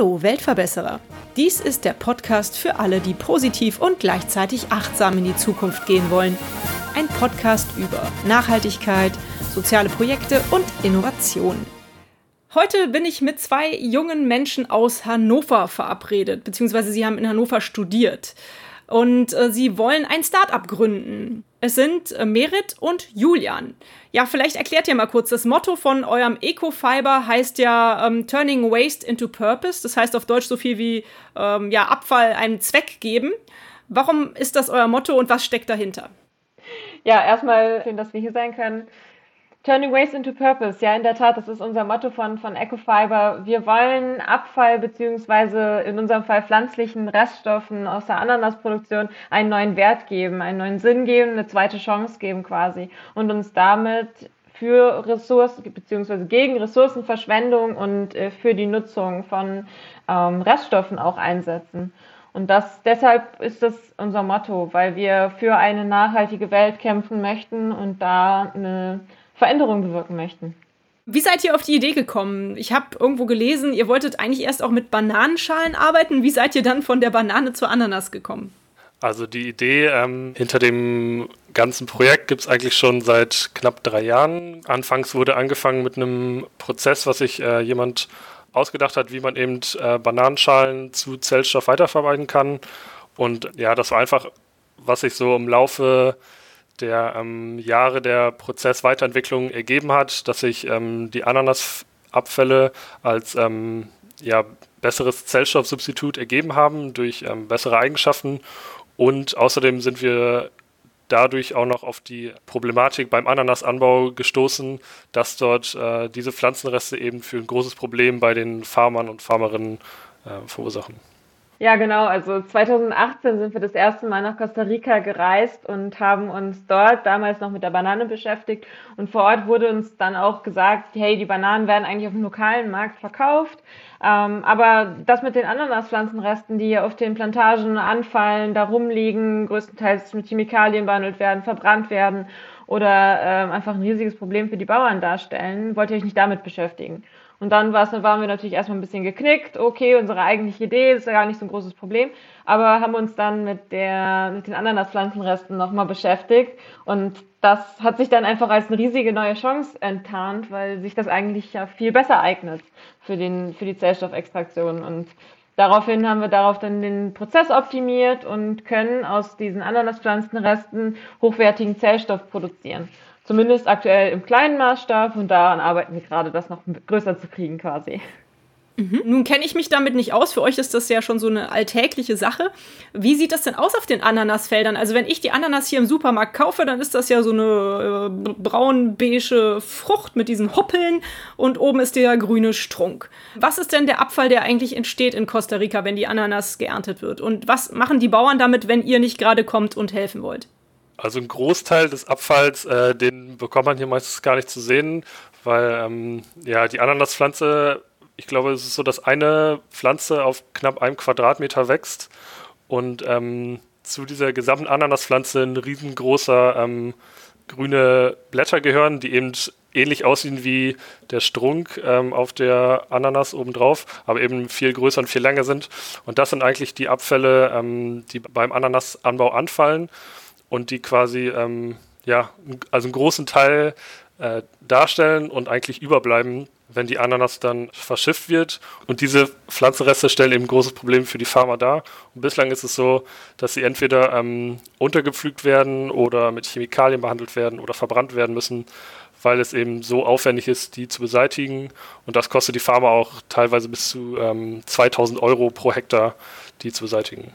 Hallo Weltverbesserer. Dies ist der Podcast für alle, die positiv und gleichzeitig achtsam in die Zukunft gehen wollen. Ein Podcast über Nachhaltigkeit, soziale Projekte und Innovation. Heute bin ich mit zwei jungen Menschen aus Hannover verabredet, beziehungsweise sie haben in Hannover studiert und äh, sie wollen ein Startup gründen. Es sind äh, Merit und Julian. Ja, vielleicht erklärt ihr mal kurz. Das Motto von eurem Ecofiber heißt ja ähm, Turning Waste into Purpose. Das heißt auf Deutsch so viel wie ähm, ja, Abfall einem Zweck geben. Warum ist das euer Motto und was steckt dahinter? Ja, erstmal schön, dass wir hier sein können. Turning Waste into Purpose, ja, in der Tat, das ist unser Motto von, von Ecofiber. Wir wollen Abfall beziehungsweise in unserem Fall pflanzlichen Reststoffen aus der Ananasproduktion einen neuen Wert geben, einen neuen Sinn geben, eine zweite Chance geben quasi und uns damit für Ressourcen beziehungsweise gegen Ressourcenverschwendung und äh, für die Nutzung von ähm, Reststoffen auch einsetzen. Und das, deshalb ist das unser Motto, weil wir für eine nachhaltige Welt kämpfen möchten und da eine Veränderung bewirken möchten. Wie seid ihr auf die Idee gekommen? Ich habe irgendwo gelesen, ihr wolltet eigentlich erst auch mit Bananenschalen arbeiten. Wie seid ihr dann von der Banane zur Ananas gekommen? Also die Idee ähm, hinter dem ganzen Projekt gibt es eigentlich schon seit knapp drei Jahren. Anfangs wurde angefangen mit einem Prozess, was sich äh, jemand ausgedacht hat, wie man eben äh, Bananenschalen zu Zellstoff weiterverarbeiten kann. Und ja, das war einfach, was sich so im Laufe der ähm, Jahre der Prozessweiterentwicklung ergeben hat, dass sich ähm, die Ananasabfälle als ähm, ja, besseres Zellstoffsubstitut ergeben haben durch ähm, bessere Eigenschaften. Und außerdem sind wir dadurch auch noch auf die Problematik beim Ananasanbau gestoßen, dass dort äh, diese Pflanzenreste eben für ein großes Problem bei den Farmern und Farmerinnen äh, verursachen. Ja, genau. Also 2018 sind wir das erste Mal nach Costa Rica gereist und haben uns dort damals noch mit der Banane beschäftigt. Und vor Ort wurde uns dann auch gesagt, hey, die Bananen werden eigentlich auf dem lokalen Markt verkauft. Ähm, aber das mit den Ananaspflanzenresten, die auf den Plantagen anfallen, da rumliegen, größtenteils mit Chemikalien behandelt werden, verbrannt werden oder ähm, einfach ein riesiges Problem für die Bauern darstellen, wollt ihr euch nicht damit beschäftigen. Und dann waren wir natürlich erstmal ein bisschen geknickt. Okay, unsere eigentliche Idee ist ja gar nicht so ein großes Problem. Aber haben uns dann mit, der, mit den Ananaspflanzenresten nochmal beschäftigt. Und das hat sich dann einfach als eine riesige neue Chance enttarnt, weil sich das eigentlich ja viel besser eignet für, den, für die Zellstoffextraktion. Und daraufhin haben wir darauf dann den Prozess optimiert und können aus diesen Ananaspflanzenresten hochwertigen Zellstoff produzieren. Zumindest aktuell im kleinen Maßstab und daran arbeiten wir gerade, das noch größer zu kriegen quasi. Mhm. Nun kenne ich mich damit nicht aus. Für euch ist das ja schon so eine alltägliche Sache. Wie sieht das denn aus auf den Ananasfeldern? Also wenn ich die Ananas hier im Supermarkt kaufe, dann ist das ja so eine äh, braun-beige Frucht mit diesen Hoppeln und oben ist der grüne Strunk. Was ist denn der Abfall, der eigentlich entsteht in Costa Rica, wenn die Ananas geerntet wird? Und was machen die Bauern damit, wenn ihr nicht gerade kommt und helfen wollt? Also ein Großteil des Abfalls, äh, den bekommt man hier meistens gar nicht zu sehen, weil ähm, ja die Ananaspflanze, ich glaube, es ist so, dass eine Pflanze auf knapp einem Quadratmeter wächst und ähm, zu dieser gesamten Ananaspflanze ein riesengroßer ähm, grüne Blätter gehören, die eben ähnlich aussehen wie der Strunk ähm, auf der Ananas obendrauf, aber eben viel größer und viel länger sind. Und das sind eigentlich die Abfälle, ähm, die beim Ananasanbau anfallen und die quasi ähm, ja, also einen großen Teil äh, darstellen und eigentlich überbleiben, wenn die Ananas dann verschifft wird. Und diese Pflanzenreste stellen eben ein großes Problem für die Farmer dar. Und bislang ist es so, dass sie entweder ähm, untergepflügt werden oder mit Chemikalien behandelt werden oder verbrannt werden müssen, weil es eben so aufwendig ist, die zu beseitigen. Und das kostet die Farmer auch teilweise bis zu ähm, 2000 Euro pro Hektar, die zu beseitigen.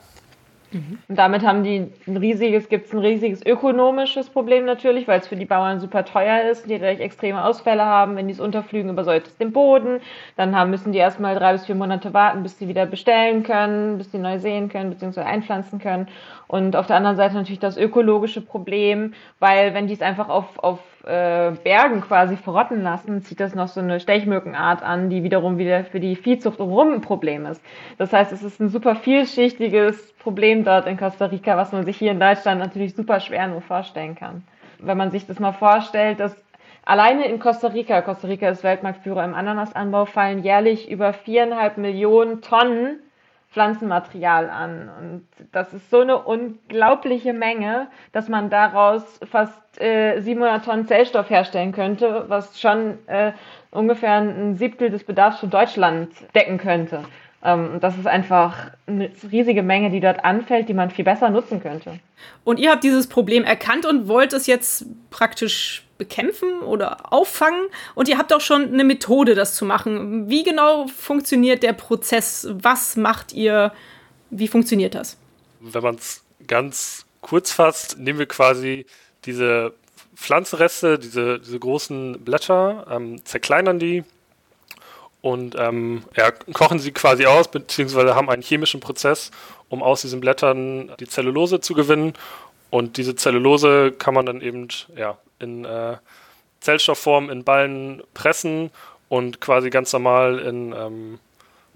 Mhm. Und damit haben die ein riesiges, gibt es ein riesiges ökonomisches Problem natürlich, weil es für die Bauern super teuer ist, die dadurch extreme Ausfälle haben, wenn die es unterflügen, übersäuert es den Boden. Dann haben, müssen die erstmal drei bis vier Monate warten, bis sie wieder bestellen können, bis sie neu sehen können, beziehungsweise einpflanzen können. Und auf der anderen Seite natürlich das ökologische Problem, weil wenn die es einfach auf, auf äh, Bergen quasi verrotten lassen, zieht das noch so eine Stechmückenart an, die wiederum wieder für die Viehzucht umrum ein Problem ist. Das heißt, es ist ein super vielschichtiges Problem dort in Costa Rica, was man sich hier in Deutschland natürlich super schwer nur vorstellen kann. Wenn man sich das mal vorstellt, dass Alleine in Costa Rica, Costa Rica ist Weltmarktführer im Ananasanbau, fallen jährlich über viereinhalb Millionen Tonnen Pflanzenmaterial an. Und das ist so eine unglaubliche Menge, dass man daraus fast äh, 700 Tonnen Zellstoff herstellen könnte, was schon äh, ungefähr ein Siebtel des Bedarfs für Deutschland decken könnte. Ähm, das ist einfach eine riesige Menge, die dort anfällt, die man viel besser nutzen könnte. Und ihr habt dieses Problem erkannt und wollt es jetzt praktisch bekämpfen oder auffangen. Und ihr habt auch schon eine Methode, das zu machen. Wie genau funktioniert der Prozess? Was macht ihr? Wie funktioniert das? Wenn man es ganz kurz fasst, nehmen wir quasi diese Pflanzenreste, diese, diese großen Blätter, ähm, zerkleinern die und ähm, ja, kochen sie quasi aus, beziehungsweise haben einen chemischen Prozess, um aus diesen Blättern die Zellulose zu gewinnen. Und diese Zellulose kann man dann eben ja, in äh, Zellstoffform in Ballen pressen und quasi ganz normal in ähm,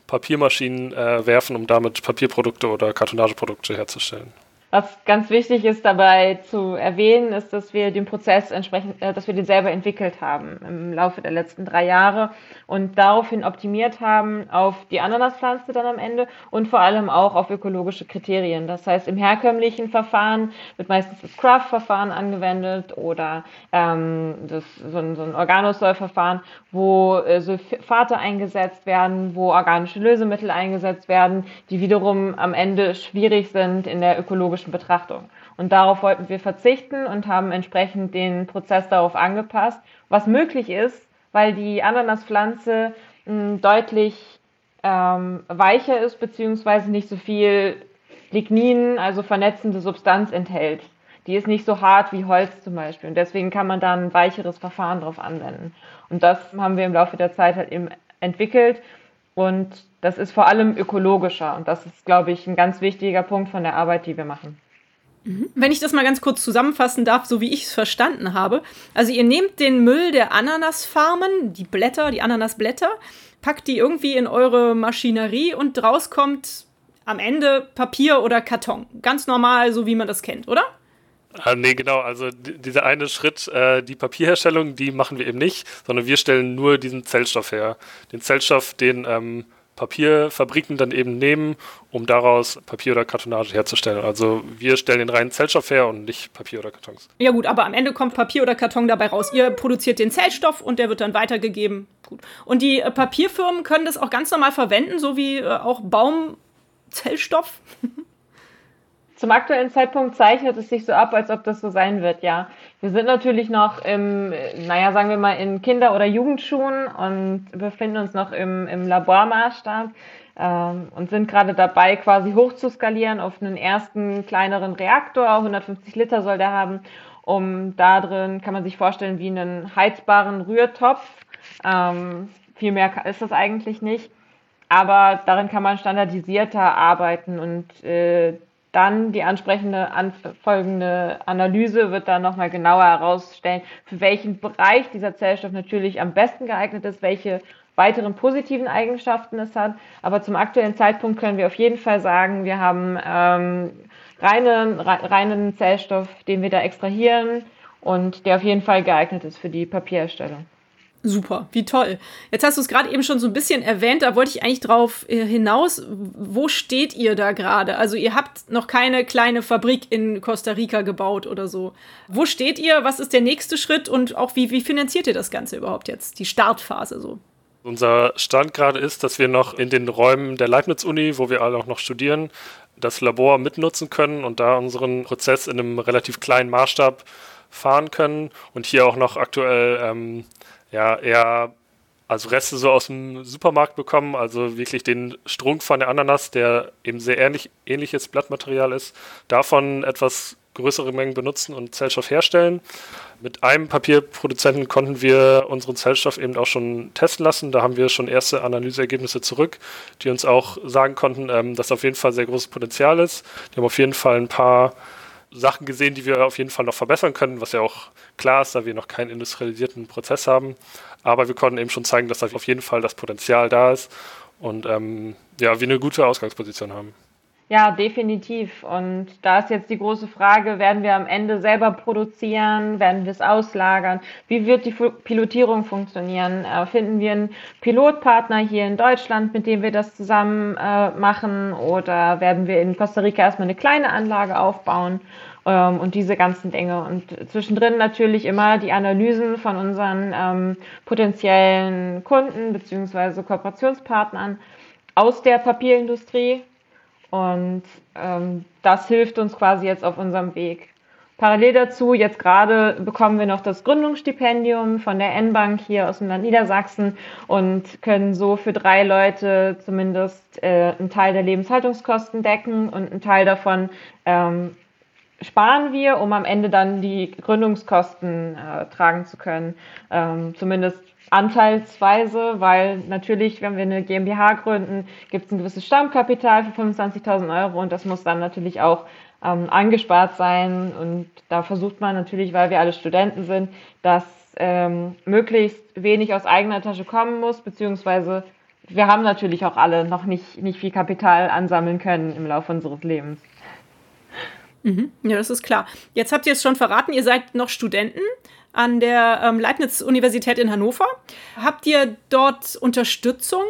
Papiermaschinen äh, werfen, um damit Papierprodukte oder Kartonageprodukte herzustellen. Was ganz wichtig ist dabei zu erwähnen, ist, dass wir den Prozess entsprechend, äh, dass wir den selber entwickelt haben im Laufe der letzten drei Jahre und daraufhin optimiert haben auf die Ananaspflanze dann am Ende und vor allem auch auf ökologische Kriterien. Das heißt, im herkömmlichen Verfahren wird meistens das Craft-Verfahren angewendet oder ähm, das, so ein, so ein Organosäuverfahren, wo äh, Sulfate eingesetzt werden, wo organische Lösemittel eingesetzt werden, die wiederum am Ende schwierig sind in der ökologischen Betrachtung. Und darauf wollten wir verzichten und haben entsprechend den Prozess darauf angepasst, was möglich ist, weil die Ananaspflanze hm, deutlich ähm, weicher ist, beziehungsweise nicht so viel Lignin, also vernetzende Substanz enthält. Die ist nicht so hart wie Holz zum Beispiel. Und deswegen kann man da ein weicheres Verfahren drauf anwenden. Und das haben wir im Laufe der Zeit halt eben entwickelt. Und das ist vor allem ökologischer. Und das ist, glaube ich, ein ganz wichtiger Punkt von der Arbeit, die wir machen. Mhm. Wenn ich das mal ganz kurz zusammenfassen darf, so wie ich es verstanden habe. Also ihr nehmt den Müll der Ananasfarmen, die Blätter, die Ananasblätter, packt die irgendwie in eure Maschinerie und draus kommt am Ende Papier oder Karton. Ganz normal, so wie man das kennt, oder? Ah, nee, genau. Also dieser eine Schritt, äh, die Papierherstellung, die machen wir eben nicht, sondern wir stellen nur diesen Zellstoff her. Den Zellstoff, den ähm, Papierfabriken dann eben nehmen, um daraus Papier oder Kartonage herzustellen. Also wir stellen den reinen Zellstoff her und nicht Papier oder Kartons. Ja gut, aber am Ende kommt Papier oder Karton dabei raus. Ihr produziert den Zellstoff und der wird dann weitergegeben. Gut. Und die äh, Papierfirmen können das auch ganz normal verwenden, so wie äh, auch Baumzellstoff. Zum aktuellen Zeitpunkt zeichnet es sich so ab, als ob das so sein wird, ja. Wir sind natürlich noch im, naja, sagen wir mal, in Kinder- oder Jugendschuhen und befinden uns noch im, im Labormaßstab ähm, und sind gerade dabei, quasi hochzuskalieren auf einen ersten kleineren Reaktor. 150 Liter soll der haben. Um da drin kann man sich vorstellen wie einen heizbaren Rührtopf. Ähm, viel mehr ist das eigentlich nicht. Aber darin kann man standardisierter arbeiten und äh, dann die ansprechende folgende Analyse wird dann nochmal genauer herausstellen, für welchen Bereich dieser Zellstoff natürlich am besten geeignet ist, welche weiteren positiven Eigenschaften es hat. Aber zum aktuellen Zeitpunkt können wir auf jeden Fall sagen, wir haben ähm, reinen, reinen Zellstoff, den wir da extrahieren und der auf jeden Fall geeignet ist für die Papierherstellung. Super, wie toll. Jetzt hast du es gerade eben schon so ein bisschen erwähnt, da wollte ich eigentlich drauf äh, hinaus. Wo steht ihr da gerade? Also ihr habt noch keine kleine Fabrik in Costa Rica gebaut oder so. Wo steht ihr? Was ist der nächste Schritt und auch wie, wie finanziert ihr das Ganze überhaupt jetzt? Die Startphase so. Unser Stand gerade ist, dass wir noch in den Räumen der Leibniz-Uni, wo wir alle auch noch studieren, das Labor mitnutzen können und da unseren Prozess in einem relativ kleinen Maßstab fahren können und hier auch noch aktuell ähm, ja, eher also Reste so aus dem Supermarkt bekommen, also wirklich den Strunk von der Ananas, der eben sehr ähnlich, ähnliches Blattmaterial ist, davon etwas größere Mengen benutzen und Zellstoff herstellen. Mit einem Papierproduzenten konnten wir unseren Zellstoff eben auch schon testen lassen. Da haben wir schon erste Analyseergebnisse zurück, die uns auch sagen konnten, ähm, dass auf jeden Fall sehr großes Potenzial ist. Die haben auf jeden Fall ein paar Sachen gesehen, die wir auf jeden Fall noch verbessern können, was ja auch klar ist, da wir noch keinen industrialisierten Prozess haben. Aber wir konnten eben schon zeigen, dass da auf jeden Fall das Potenzial da ist und ähm, ja, wir eine gute Ausgangsposition haben. Ja, definitiv. Und da ist jetzt die große Frage, werden wir am Ende selber produzieren? Werden wir es auslagern? Wie wird die Pilotierung funktionieren? Äh, finden wir einen Pilotpartner hier in Deutschland, mit dem wir das zusammen äh, machen? Oder werden wir in Costa Rica erstmal eine kleine Anlage aufbauen? Ähm, und diese ganzen Dinge. Und zwischendrin natürlich immer die Analysen von unseren ähm, potenziellen Kunden beziehungsweise Kooperationspartnern aus der Papierindustrie und ähm, das hilft uns quasi jetzt auf unserem Weg. Parallel dazu, jetzt gerade bekommen wir noch das Gründungsstipendium von der N-Bank hier aus dem Land Niedersachsen und können so für drei Leute zumindest äh, einen Teil der Lebenshaltungskosten decken und einen Teil davon ähm, sparen wir, um am Ende dann die Gründungskosten äh, tragen zu können. Ähm, zumindest anteilsweise, weil natürlich, wenn wir eine GmbH gründen, gibt es ein gewisses Stammkapital für 25.000 Euro und das muss dann natürlich auch ähm, angespart sein. Und da versucht man natürlich, weil wir alle Studenten sind, dass ähm, möglichst wenig aus eigener Tasche kommen muss, beziehungsweise wir haben natürlich auch alle noch nicht, nicht viel Kapital ansammeln können im Laufe unseres Lebens. Mhm. Ja, das ist klar. Jetzt habt ihr es schon verraten, ihr seid noch Studenten an der ähm, Leibniz-Universität in Hannover. Habt ihr dort Unterstützung?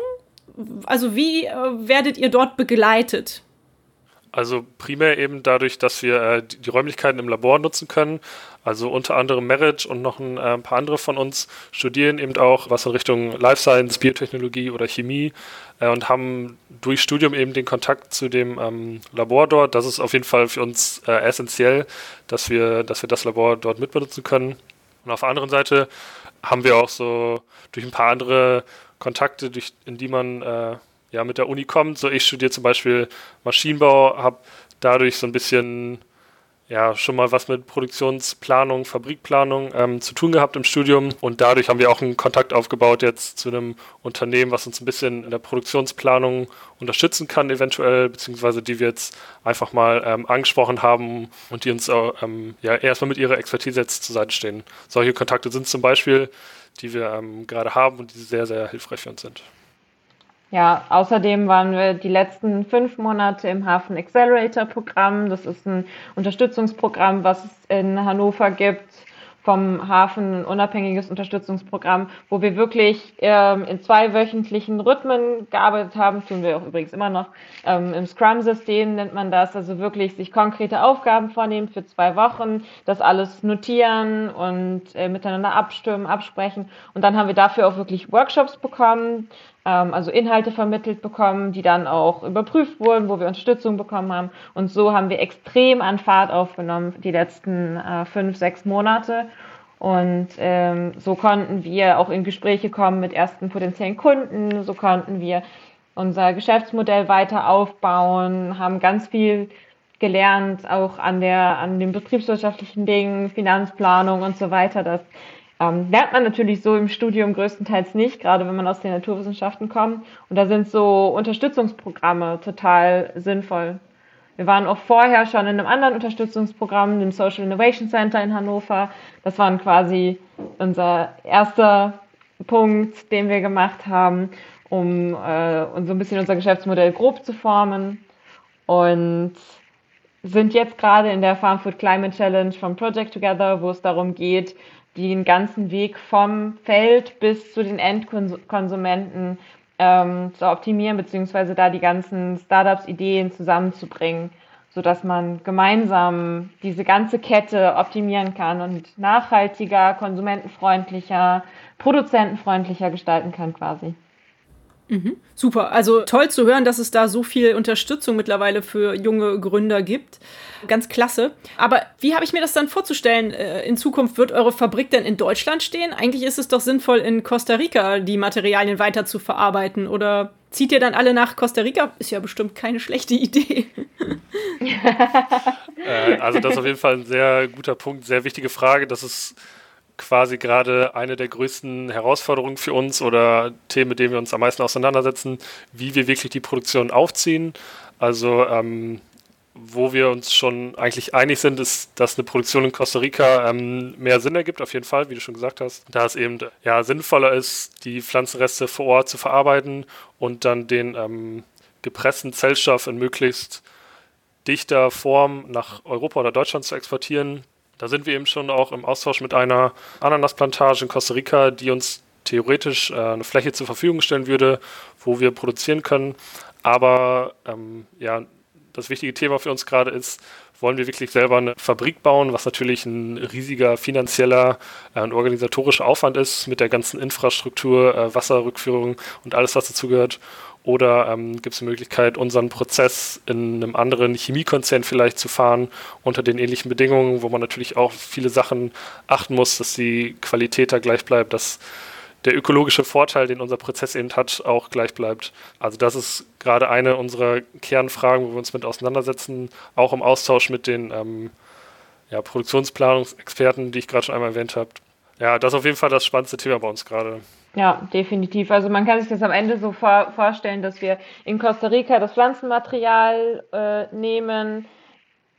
Also wie äh, werdet ihr dort begleitet? Also primär eben dadurch, dass wir äh, die Räumlichkeiten im Labor nutzen können. Also unter anderem Merit und noch ein äh, paar andere von uns studieren eben auch was in Richtung Life Science, Biotechnologie oder Chemie äh, und haben durch Studium eben den Kontakt zu dem ähm, Labor dort. Das ist auf jeden Fall für uns äh, essentiell, dass wir, dass wir das Labor dort mitbenutzen können. Und auf der anderen Seite haben wir auch so durch ein paar andere Kontakte, durch, in die man äh, ja mit der Uni kommt. So ich studiere zum Beispiel Maschinenbau, habe dadurch so ein bisschen ja schon mal was mit Produktionsplanung, Fabrikplanung ähm, zu tun gehabt im Studium und dadurch haben wir auch einen Kontakt aufgebaut jetzt zu einem Unternehmen, was uns ein bisschen in der Produktionsplanung unterstützen kann eventuell, beziehungsweise die wir jetzt einfach mal ähm, angesprochen haben und die uns äh, ähm, ja erstmal mit ihrer Expertise jetzt zur Seite stehen. Solche Kontakte sind zum Beispiel, die wir ähm, gerade haben und die sehr, sehr hilfreich für uns sind. Ja, außerdem waren wir die letzten fünf Monate im Hafen Accelerator Programm. Das ist ein Unterstützungsprogramm, was es in Hannover gibt vom Hafen ein unabhängiges Unterstützungsprogramm, wo wir wirklich ähm, in zwei wöchentlichen Rhythmen gearbeitet haben, tun wir auch übrigens immer noch. Ähm, Im Scrum-System nennt man das, also wirklich sich konkrete Aufgaben vornehmen für zwei Wochen, das alles notieren und äh, miteinander abstimmen, absprechen. Und dann haben wir dafür auch wirklich Workshops bekommen, ähm, also Inhalte vermittelt bekommen, die dann auch überprüft wurden, wo wir Unterstützung bekommen haben. Und so haben wir extrem an Fahrt aufgenommen die letzten äh, fünf, sechs Monate. Und ähm, so konnten wir auch in Gespräche kommen mit ersten potenziellen Kunden, so konnten wir unser Geschäftsmodell weiter aufbauen, haben ganz viel gelernt, auch an der, an den betriebswirtschaftlichen Dingen, Finanzplanung und so weiter. Das ähm, lernt man natürlich so im Studium größtenteils nicht, gerade wenn man aus den Naturwissenschaften kommt. Und da sind so Unterstützungsprogramme total sinnvoll. Wir waren auch vorher schon in einem anderen Unterstützungsprogramm, dem Social Innovation Center in Hannover. Das war quasi unser erster Punkt, den wir gemacht haben, um äh, so ein bisschen unser Geschäftsmodell grob zu formen. Und sind jetzt gerade in der Farm Food Climate Challenge vom Project Together, wo es darum geht, den ganzen Weg vom Feld bis zu den Endkonsumenten ähm, zu optimieren, beziehungsweise da die ganzen Startups Ideen zusammenzubringen, sodass man gemeinsam diese ganze Kette optimieren kann und nachhaltiger, konsumentenfreundlicher, produzentenfreundlicher gestalten kann quasi. Mhm. Super, also toll zu hören, dass es da so viel Unterstützung mittlerweile für junge Gründer gibt. Ganz klasse. Aber wie habe ich mir das dann vorzustellen? Äh, in Zukunft wird eure Fabrik denn in Deutschland stehen? Eigentlich ist es doch sinnvoll, in Costa Rica die Materialien weiter zu verarbeiten. Oder zieht ihr dann alle nach Costa Rica? Ist ja bestimmt keine schlechte Idee. äh, also das ist auf jeden Fall ein sehr guter Punkt, sehr wichtige Frage. Das ist quasi gerade eine der größten Herausforderungen für uns oder Themen, mit denen wir uns am meisten auseinandersetzen, wie wir wirklich die Produktion aufziehen. Also ähm, wo wir uns schon eigentlich einig sind, ist, dass eine Produktion in Costa Rica ähm, mehr Sinn ergibt, auf jeden Fall, wie du schon gesagt hast. Da es eben ja, sinnvoller ist, die Pflanzenreste vor Ort zu verarbeiten und dann den ähm, gepressten Zellstoff in möglichst dichter Form nach Europa oder Deutschland zu exportieren. Da sind wir eben schon auch im Austausch mit einer Ananasplantage in Costa Rica, die uns theoretisch äh, eine Fläche zur Verfügung stellen würde, wo wir produzieren können. Aber ähm, ja, das wichtige Thema für uns gerade ist, wollen wir wirklich selber eine Fabrik bauen, was natürlich ein riesiger finanzieller äh, und organisatorischer Aufwand ist mit der ganzen Infrastruktur, äh, Wasserrückführung und alles, was dazugehört. Oder ähm, gibt es eine Möglichkeit, unseren Prozess in einem anderen Chemiekonzern vielleicht zu fahren, unter den ähnlichen Bedingungen, wo man natürlich auch viele Sachen achten muss, dass die Qualität da gleich bleibt, dass der ökologische Vorteil, den unser Prozess eben hat, auch gleich bleibt. Also das ist gerade eine unserer Kernfragen, wo wir uns mit auseinandersetzen, auch im Austausch mit den ähm, ja, Produktionsplanungsexperten, die ich gerade schon einmal erwähnt habe. Ja, das ist auf jeden Fall das spannendste Thema bei uns gerade. Ja, definitiv. Also man kann sich das am Ende so vor vorstellen, dass wir in Costa Rica das Pflanzenmaterial äh, nehmen,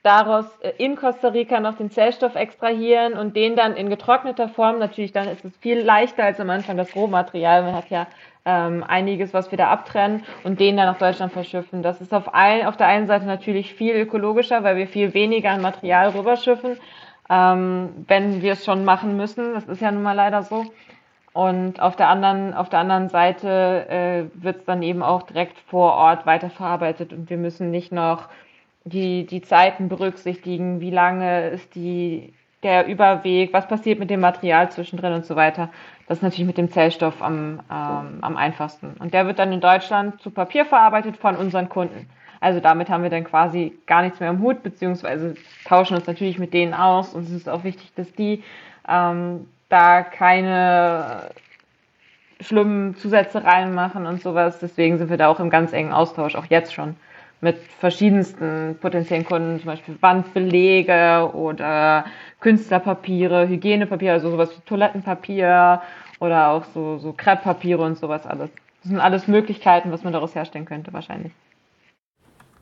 daraus äh, in Costa Rica noch den Zellstoff extrahieren und den dann in getrockneter Form, natürlich dann ist es viel leichter als am Anfang das Rohmaterial, man hat ja ähm, einiges, was wir da abtrennen und den dann nach Deutschland verschiffen. Das ist auf, ein, auf der einen Seite natürlich viel ökologischer, weil wir viel weniger an Material rüberschiffen, ähm, wenn wir es schon machen müssen. Das ist ja nun mal leider so. Und auf der anderen, auf der anderen Seite äh, wird es dann eben auch direkt vor Ort weiterverarbeitet und wir müssen nicht noch die, die Zeiten berücksichtigen, wie lange ist die, der Überweg, was passiert mit dem Material zwischendrin und so weiter. Das ist natürlich mit dem Zellstoff am, ähm, am einfachsten. Und der wird dann in Deutschland zu Papier verarbeitet von unseren Kunden. Also damit haben wir dann quasi gar nichts mehr im Hut, beziehungsweise tauschen uns natürlich mit denen aus. Und es ist auch wichtig, dass die ähm, da keine schlimmen Zusätze reinmachen und sowas. Deswegen sind wir da auch im ganz engen Austausch, auch jetzt schon mit verschiedensten potenziellen Kunden, zum Beispiel Wandbelege oder Künstlerpapiere, Hygienepapier, also sowas wie Toilettenpapier oder auch so, so Krepppapiere und sowas alles. Das sind alles Möglichkeiten, was man daraus herstellen könnte, wahrscheinlich.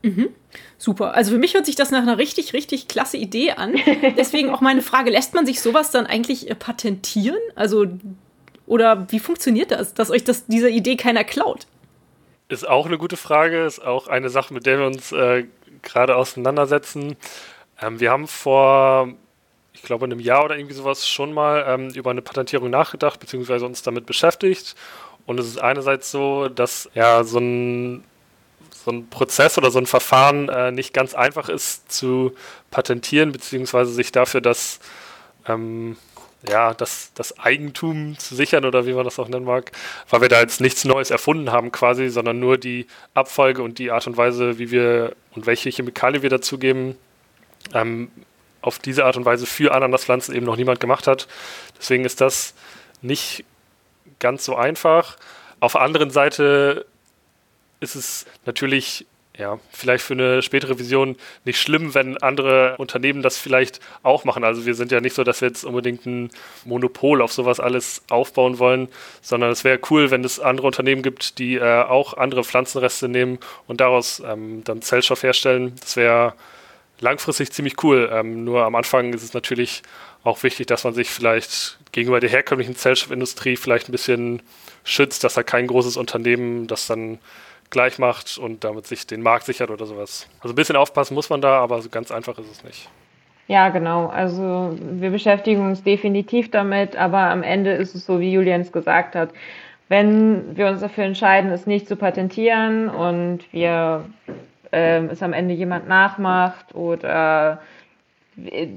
Mhm. Super. Also für mich hört sich das nach einer richtig, richtig klasse Idee an. Deswegen auch meine Frage, lässt man sich sowas dann eigentlich äh, patentieren? Also, oder wie funktioniert das, dass euch das, diese Idee keiner klaut? Ist auch eine gute Frage, ist auch eine Sache, mit der wir uns äh, gerade auseinandersetzen. Ähm, wir haben vor, ich glaube, einem Jahr oder irgendwie sowas schon mal ähm, über eine Patentierung nachgedacht, beziehungsweise uns damit beschäftigt. Und es ist einerseits so, dass ja so ein, so ein Prozess oder so ein Verfahren äh, nicht ganz einfach ist zu patentieren, beziehungsweise sich dafür das ähm, ja, das, das Eigentum zu sichern oder wie man das auch nennen mag, weil wir da jetzt nichts Neues erfunden haben quasi, sondern nur die Abfolge und die Art und Weise, wie wir und welche Chemikalien wir dazugeben, ähm, auf diese Art und Weise für Ananaspflanzen eben noch niemand gemacht hat. Deswegen ist das nicht ganz so einfach. Auf der anderen Seite ist es natürlich ja, vielleicht für eine spätere Vision nicht schlimm, wenn andere Unternehmen das vielleicht auch machen. Also wir sind ja nicht so, dass wir jetzt unbedingt ein Monopol auf sowas alles aufbauen wollen, sondern es wäre cool, wenn es andere Unternehmen gibt, die äh, auch andere Pflanzenreste nehmen und daraus ähm, dann Zellstoff herstellen. Das wäre langfristig ziemlich cool. Ähm, nur am Anfang ist es natürlich auch wichtig, dass man sich vielleicht gegenüber der herkömmlichen Zellstoffindustrie vielleicht ein bisschen schützt, dass da kein großes Unternehmen das dann gleich macht und damit sich den Markt sichert oder sowas. Also ein bisschen aufpassen muss man da, aber so ganz einfach ist es nicht. Ja, genau. Also wir beschäftigen uns definitiv damit, aber am Ende ist es so, wie Julians gesagt hat. Wenn wir uns dafür entscheiden, es nicht zu patentieren und wir äh, es am Ende jemand nachmacht oder äh,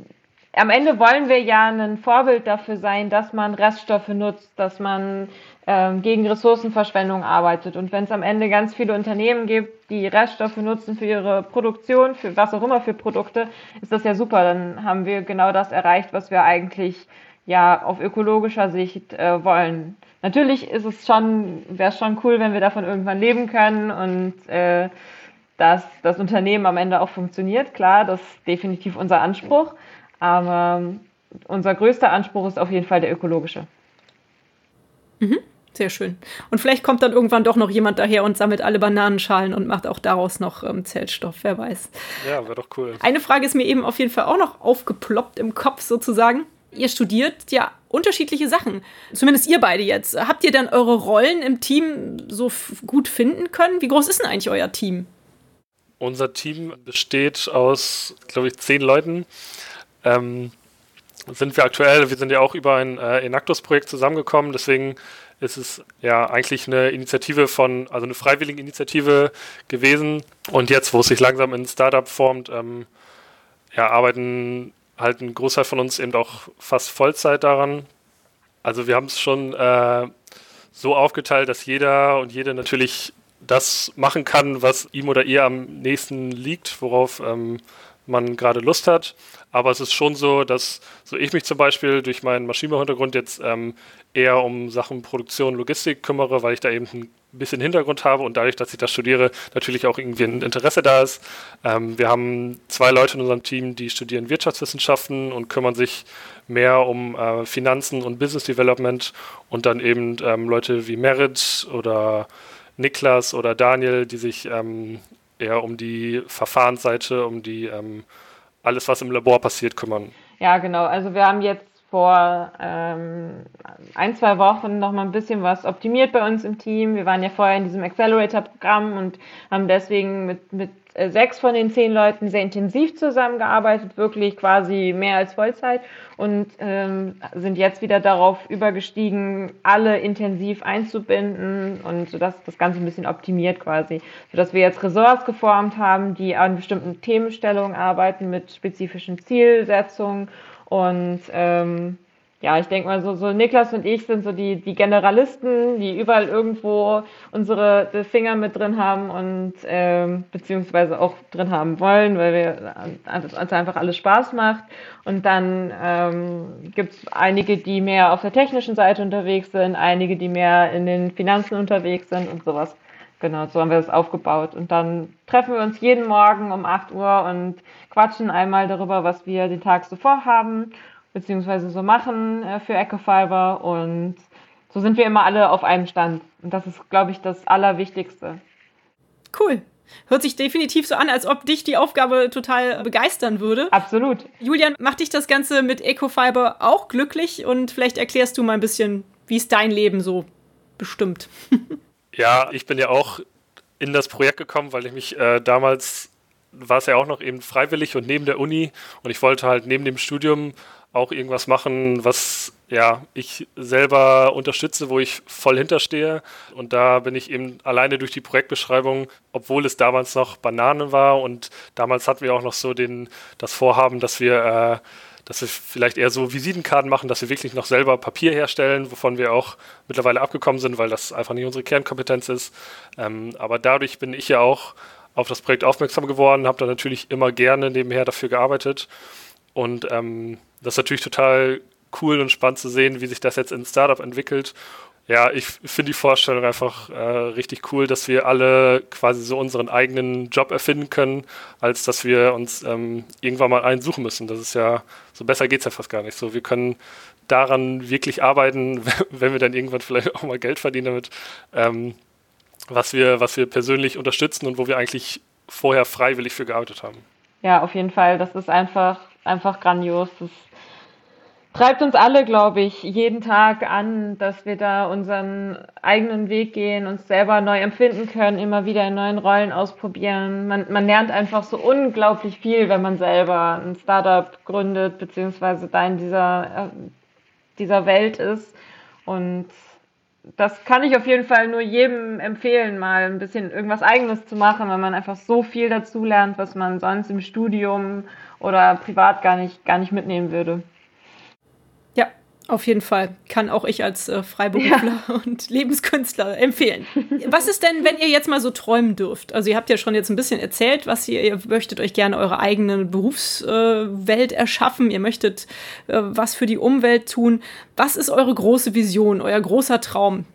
am Ende wollen wir ja ein Vorbild dafür sein, dass man Reststoffe nutzt, dass man ähm, gegen Ressourcenverschwendung arbeitet. Und wenn es am Ende ganz viele Unternehmen gibt, die Reststoffe nutzen für ihre Produktion, für was auch immer für Produkte, ist das ja super. Dann haben wir genau das erreicht, was wir eigentlich ja auf ökologischer Sicht äh, wollen. Natürlich ist es schon, wäre es schon cool, wenn wir davon irgendwann leben können und äh, dass das Unternehmen am Ende auch funktioniert. Klar, das ist definitiv unser Anspruch. Aber unser größter Anspruch ist auf jeden Fall der ökologische. Mhm. Sehr schön. Und vielleicht kommt dann irgendwann doch noch jemand daher und sammelt alle Bananenschalen und macht auch daraus noch ähm, Zellstoff, wer weiß. Ja, wäre doch cool. Eine Frage ist mir eben auf jeden Fall auch noch aufgeploppt im Kopf sozusagen. Ihr studiert ja unterschiedliche Sachen. Zumindest ihr beide jetzt. Habt ihr dann eure Rollen im Team so gut finden können? Wie groß ist denn eigentlich euer Team? unser Team besteht aus, glaube ich, zehn Leuten. Ähm, sind wir aktuell, wir sind ja auch über ein äh, Enactus-Projekt zusammengekommen, deswegen ist es ja eigentlich eine Initiative von, also eine freiwillige Initiative gewesen. Und jetzt, wo es sich langsam in Startup formt, ähm, ja, arbeiten halt ein Großteil von uns eben auch fast Vollzeit daran. Also wir haben es schon äh, so aufgeteilt, dass jeder und jede natürlich das machen kann, was ihm oder ihr am nächsten liegt, worauf ähm, man gerade Lust hat. Aber es ist schon so, dass so ich mich zum Beispiel durch meinen Maschinenbau-Hintergrund jetzt ähm, eher um Sachen Produktion, Logistik kümmere, weil ich da eben ein bisschen Hintergrund habe und dadurch, dass ich das studiere, natürlich auch irgendwie ein Interesse da ist. Ähm, wir haben zwei Leute in unserem Team, die studieren Wirtschaftswissenschaften und kümmern sich mehr um äh, Finanzen und Business Development und dann eben ähm, Leute wie Merit oder Niklas oder Daniel, die sich ähm, eher um die Verfahrensseite, um die ähm, alles, was im Labor passiert, kümmern. Ja, genau. Also wir haben jetzt vor ähm, ein, zwei Wochen noch mal ein bisschen was optimiert bei uns im Team. Wir waren ja vorher in diesem Accelerator-Programm und haben deswegen mit, mit äh, sechs von den zehn Leuten sehr intensiv zusammengearbeitet, wirklich quasi mehr als Vollzeit und ähm, sind jetzt wieder darauf übergestiegen, alle intensiv einzubinden und sodass das Ganze ein bisschen optimiert quasi, sodass wir jetzt Ressorts geformt haben, die an bestimmten Themenstellungen arbeiten mit spezifischen Zielsetzungen und ähm, ja, ich denke mal, so, so Niklas und ich sind so die, die Generalisten, die überall irgendwo unsere Finger mit drin haben und ähm, beziehungsweise auch drin haben wollen, weil wir uns einfach alles Spaß macht. Und dann ähm, gibt es einige, die mehr auf der technischen Seite unterwegs sind, einige, die mehr in den Finanzen unterwegs sind und sowas. Genau, so haben wir das aufgebaut. Und dann treffen wir uns jeden Morgen um 8 Uhr und quatschen einmal darüber, was wir den Tag so vorhaben, beziehungsweise so machen äh, für Ecofiber. Und so sind wir immer alle auf einem Stand. Und das ist, glaube ich, das Allerwichtigste. Cool. Hört sich definitiv so an, als ob dich die Aufgabe total begeistern würde. Absolut. Julian, macht dich das Ganze mit Ecofiber auch glücklich? Und vielleicht erklärst du mal ein bisschen, wie ist dein Leben so bestimmt? Ja, ich bin ja auch in das Projekt gekommen, weil ich mich äh, damals war es ja auch noch eben freiwillig und neben der Uni und ich wollte halt neben dem Studium auch irgendwas machen, was ja ich selber unterstütze, wo ich voll hinterstehe. Und da bin ich eben alleine durch die Projektbeschreibung, obwohl es damals noch Bananen war und damals hatten wir auch noch so den, das Vorhaben, dass wir äh, dass wir vielleicht eher so Visitenkarten machen, dass wir wirklich noch selber Papier herstellen, wovon wir auch mittlerweile abgekommen sind, weil das einfach nicht unsere Kernkompetenz ist. Ähm, aber dadurch bin ich ja auch auf das Projekt aufmerksam geworden, habe da natürlich immer gerne nebenher dafür gearbeitet. Und ähm, das ist natürlich total cool und spannend zu sehen, wie sich das jetzt in Startup entwickelt ja, ich finde die Vorstellung einfach äh, richtig cool, dass wir alle quasi so unseren eigenen Job erfinden können, als dass wir uns ähm, irgendwann mal einen suchen müssen. Das ist ja, so besser geht es ja fast gar nicht. So, wir können daran wirklich arbeiten, wenn wir dann irgendwann vielleicht auch mal Geld verdienen damit, ähm, was, wir, was wir persönlich unterstützen und wo wir eigentlich vorher freiwillig für gearbeitet haben. Ja, auf jeden Fall. Das ist einfach, einfach grandios. Das treibt uns alle, glaube ich, jeden Tag an, dass wir da unseren eigenen Weg gehen, uns selber neu empfinden können, immer wieder in neuen Rollen ausprobieren. Man, man lernt einfach so unglaublich viel, wenn man selber ein Startup gründet, beziehungsweise da in dieser, äh, dieser Welt ist. Und das kann ich auf jeden Fall nur jedem empfehlen, mal ein bisschen irgendwas Eigenes zu machen, weil man einfach so viel dazu lernt, was man sonst im Studium oder privat gar nicht, gar nicht mitnehmen würde. Auf jeden Fall. Kann auch ich als äh, Freiberufler ja. und Lebenskünstler empfehlen. Was ist denn, wenn ihr jetzt mal so träumen dürft? Also ihr habt ja schon jetzt ein bisschen erzählt, was ihr, ihr möchtet euch gerne eure eigene Berufswelt äh, erschaffen. Ihr möchtet äh, was für die Umwelt tun. Was ist eure große Vision, euer großer Traum,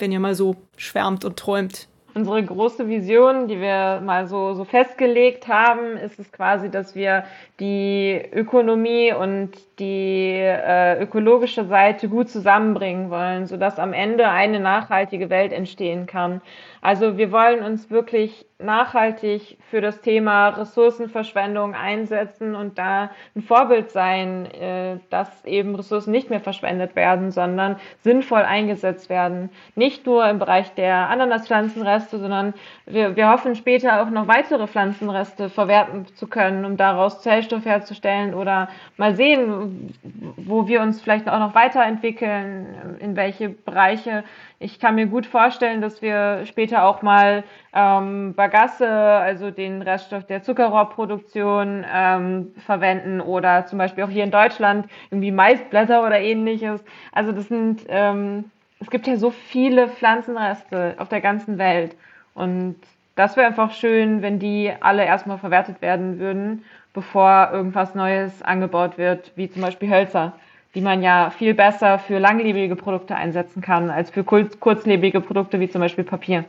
wenn ihr mal so schwärmt und träumt? Unsere große Vision, die wir mal so, so festgelegt haben, ist es quasi, dass wir die Ökonomie und die äh, ökologische Seite gut zusammenbringen wollen, sodass am Ende eine nachhaltige Welt entstehen kann. Also wir wollen uns wirklich nachhaltig für das Thema Ressourcenverschwendung einsetzen und da ein Vorbild sein, äh, dass eben Ressourcen nicht mehr verschwendet werden, sondern sinnvoll eingesetzt werden. Nicht nur im Bereich der Ananaspflanzenreste, sondern wir, wir hoffen später auch noch weitere Pflanzenreste verwerten zu können, um daraus Zellstoff herzustellen oder mal sehen, wo wir uns vielleicht auch noch weiterentwickeln, in welche Bereiche ich kann mir gut vorstellen, dass wir später auch mal ähm, Bagasse, also den Reststoff der Zuckerrohrproduktion, ähm, verwenden oder zum Beispiel auch hier in Deutschland irgendwie Maisblätter oder ähnliches. Also das sind, ähm, es gibt ja so viele Pflanzenreste auf der ganzen Welt und das wäre einfach schön, wenn die alle erstmal verwertet werden würden, bevor irgendwas Neues angebaut wird, wie zum Beispiel Hölzer die man ja viel besser für langlebige Produkte einsetzen kann, als für kurz, kurzlebige Produkte wie zum Beispiel Papier.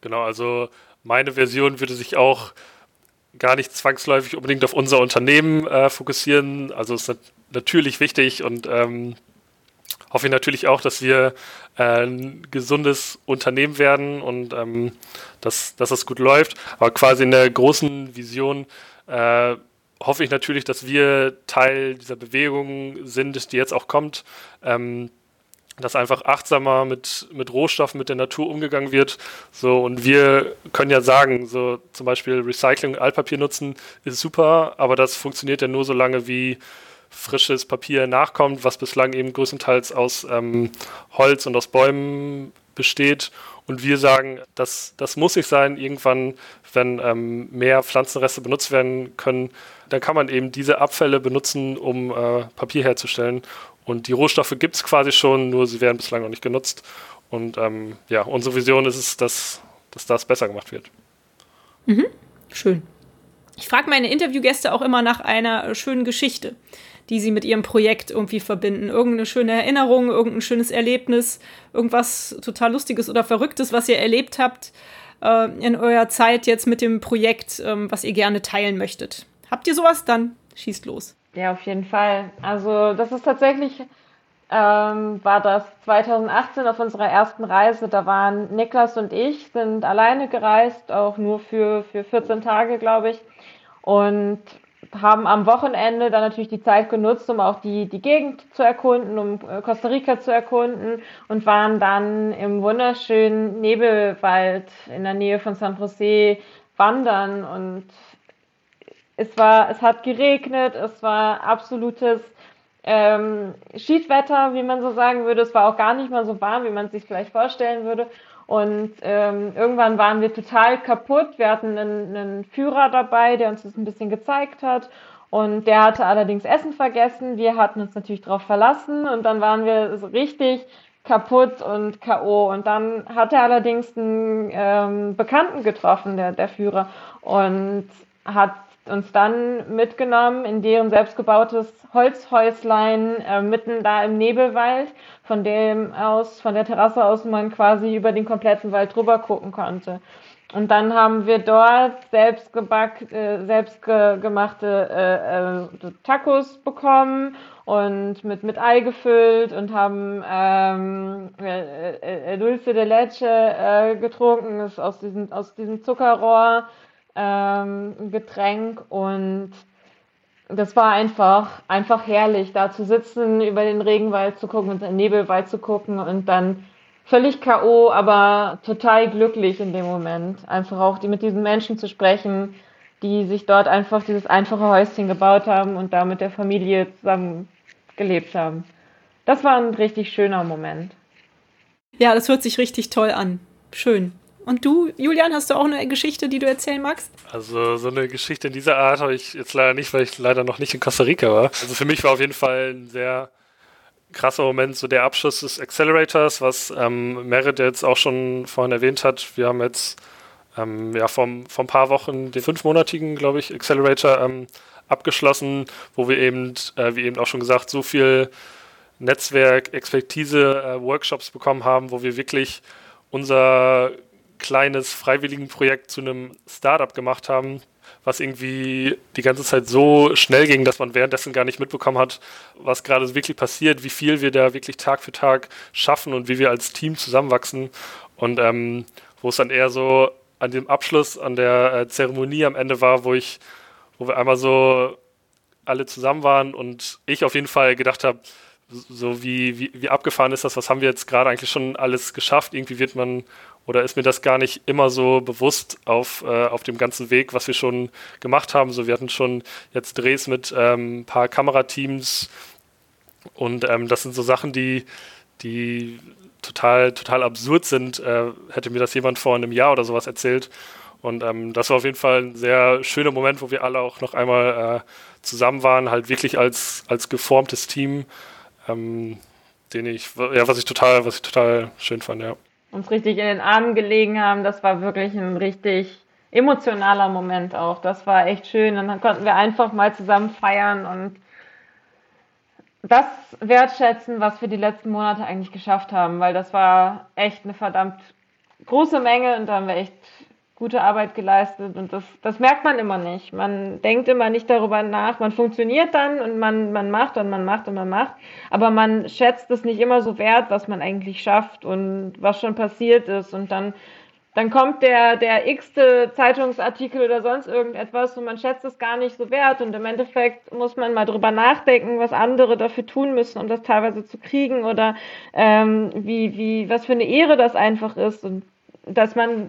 Genau, also meine Version würde sich auch gar nicht zwangsläufig unbedingt auf unser Unternehmen äh, fokussieren. Also ist natürlich wichtig und ähm, hoffe ich natürlich auch, dass wir äh, ein gesundes Unternehmen werden und ähm, dass, dass das gut läuft. Aber quasi in der großen Vision äh, hoffe ich natürlich, dass wir Teil dieser Bewegung sind, die jetzt auch kommt. Ähm, dass einfach achtsamer mit, mit Rohstoffen, mit der Natur umgegangen wird. So, und wir können ja sagen, so zum Beispiel Recycling, Altpapier nutzen ist super, aber das funktioniert ja nur so lange, wie frisches Papier nachkommt, was bislang eben größtenteils aus ähm, Holz und aus Bäumen besteht. Und wir sagen, das, das muss nicht sein. Irgendwann, wenn ähm, mehr Pflanzenreste benutzt werden können, dann kann man eben diese Abfälle benutzen, um äh, Papier herzustellen. Und die Rohstoffe gibt es quasi schon, nur sie werden bislang noch nicht genutzt. Und ähm, ja, unsere Vision ist es, dass, dass das besser gemacht wird. Mhm. Schön. Ich frage meine Interviewgäste auch immer nach einer schönen Geschichte, die sie mit ihrem Projekt irgendwie verbinden. Irgendeine schöne Erinnerung, irgendein schönes Erlebnis, irgendwas total Lustiges oder Verrücktes, was ihr erlebt habt äh, in eurer Zeit jetzt mit dem Projekt, ähm, was ihr gerne teilen möchtet. Habt ihr sowas? Dann schießt los. Ja, auf jeden Fall. Also das ist tatsächlich, ähm, war das 2018 auf unserer ersten Reise. Da waren Niklas und ich, sind alleine gereist, auch nur für, für 14 Tage, glaube ich. Und haben am Wochenende dann natürlich die Zeit genutzt, um auch die, die Gegend zu erkunden, um äh, Costa Rica zu erkunden und waren dann im wunderschönen Nebelwald in der Nähe von San Jose wandern und es war, es hat geregnet, es war absolutes ähm, Schiedwetter, wie man so sagen würde. Es war auch gar nicht mal so warm, wie man es sich vielleicht vorstellen würde. Und ähm, irgendwann waren wir total kaputt. Wir hatten einen, einen Führer dabei, der uns das ein bisschen gezeigt hat. Und der hatte allerdings Essen vergessen. Wir hatten uns natürlich darauf verlassen und dann waren wir so richtig kaputt und K.O. Und dann hat er allerdings einen ähm, Bekannten getroffen, der, der Führer, und hat uns dann mitgenommen in deren selbstgebautes Holzhäuslein äh, mitten da im Nebelwald, von dem aus, von der Terrasse aus man quasi über den kompletten Wald drüber gucken konnte. Und dann haben wir dort selbst geback, äh, selbst ge gemachte äh, äh, Tacos bekommen und mit, mit Ei gefüllt und haben ähm, äh, äh, Dulce de Leche äh, getrunken, ist aus diesem, aus diesem Zuckerrohr ähm, Getränk und das war einfach, einfach herrlich, da zu sitzen, über den Regenwald zu gucken und den Nebelwald zu gucken und dann völlig K.O., aber total glücklich in dem Moment. Einfach auch die, mit diesen Menschen zu sprechen, die sich dort einfach dieses einfache Häuschen gebaut haben und da mit der Familie zusammen gelebt haben. Das war ein richtig schöner Moment. Ja, das hört sich richtig toll an. Schön. Und du, Julian, hast du auch eine Geschichte, die du erzählen magst? Also so eine Geschichte in dieser Art habe ich jetzt leider nicht, weil ich leider noch nicht in Costa Rica war. Also für mich war auf jeden Fall ein sehr krasser Moment so der Abschluss des Accelerators, was ähm, Merit jetzt auch schon vorhin erwähnt hat. Wir haben jetzt ähm, ja vor, vor ein paar Wochen den fünfmonatigen, glaube ich, Accelerator ähm, abgeschlossen, wo wir eben, äh, wie eben auch schon gesagt, so viel Netzwerk, Expertise, äh, Workshops bekommen haben, wo wir wirklich unser kleines Freiwilligenprojekt zu einem Startup gemacht haben, was irgendwie die ganze Zeit so schnell ging, dass man währenddessen gar nicht mitbekommen hat, was gerade wirklich passiert, wie viel wir da wirklich Tag für Tag schaffen und wie wir als Team zusammenwachsen. Und ähm, wo es dann eher so an dem Abschluss, an der äh, Zeremonie am Ende war, wo ich, wo wir einmal so alle zusammen waren und ich auf jeden Fall gedacht habe, so wie, wie, wie abgefahren ist das, was haben wir jetzt gerade eigentlich schon alles geschafft? Irgendwie wird man oder ist mir das gar nicht immer so bewusst auf, äh, auf dem ganzen Weg, was wir schon gemacht haben. So, wir hatten schon jetzt Drehs mit ähm, ein paar Kamerateams und ähm, das sind so Sachen, die, die total, total absurd sind. Äh, hätte mir das jemand vor einem Jahr oder sowas erzählt. Und ähm, das war auf jeden Fall ein sehr schöner Moment, wo wir alle auch noch einmal äh, zusammen waren, halt wirklich als, als geformtes Team, ähm, den ich, ja, was ich total, was ich total schön fand, ja uns richtig in den Armen gelegen haben. Das war wirklich ein richtig emotionaler Moment auch. Das war echt schön. Und dann konnten wir einfach mal zusammen feiern und das wertschätzen, was wir die letzten Monate eigentlich geschafft haben, weil das war echt eine verdammt große Menge und da haben wir echt gute Arbeit geleistet und das, das merkt man immer nicht. Man denkt immer nicht darüber nach, man funktioniert dann und man, man macht und man macht und man macht, aber man schätzt es nicht immer so wert, was man eigentlich schafft und was schon passiert ist. Und dann, dann kommt der, der x-te Zeitungsartikel oder sonst irgendetwas und man schätzt es gar nicht so wert. Und im Endeffekt muss man mal drüber nachdenken, was andere dafür tun müssen, um das teilweise zu kriegen oder ähm, wie, wie, was für eine Ehre das einfach ist. Und dass man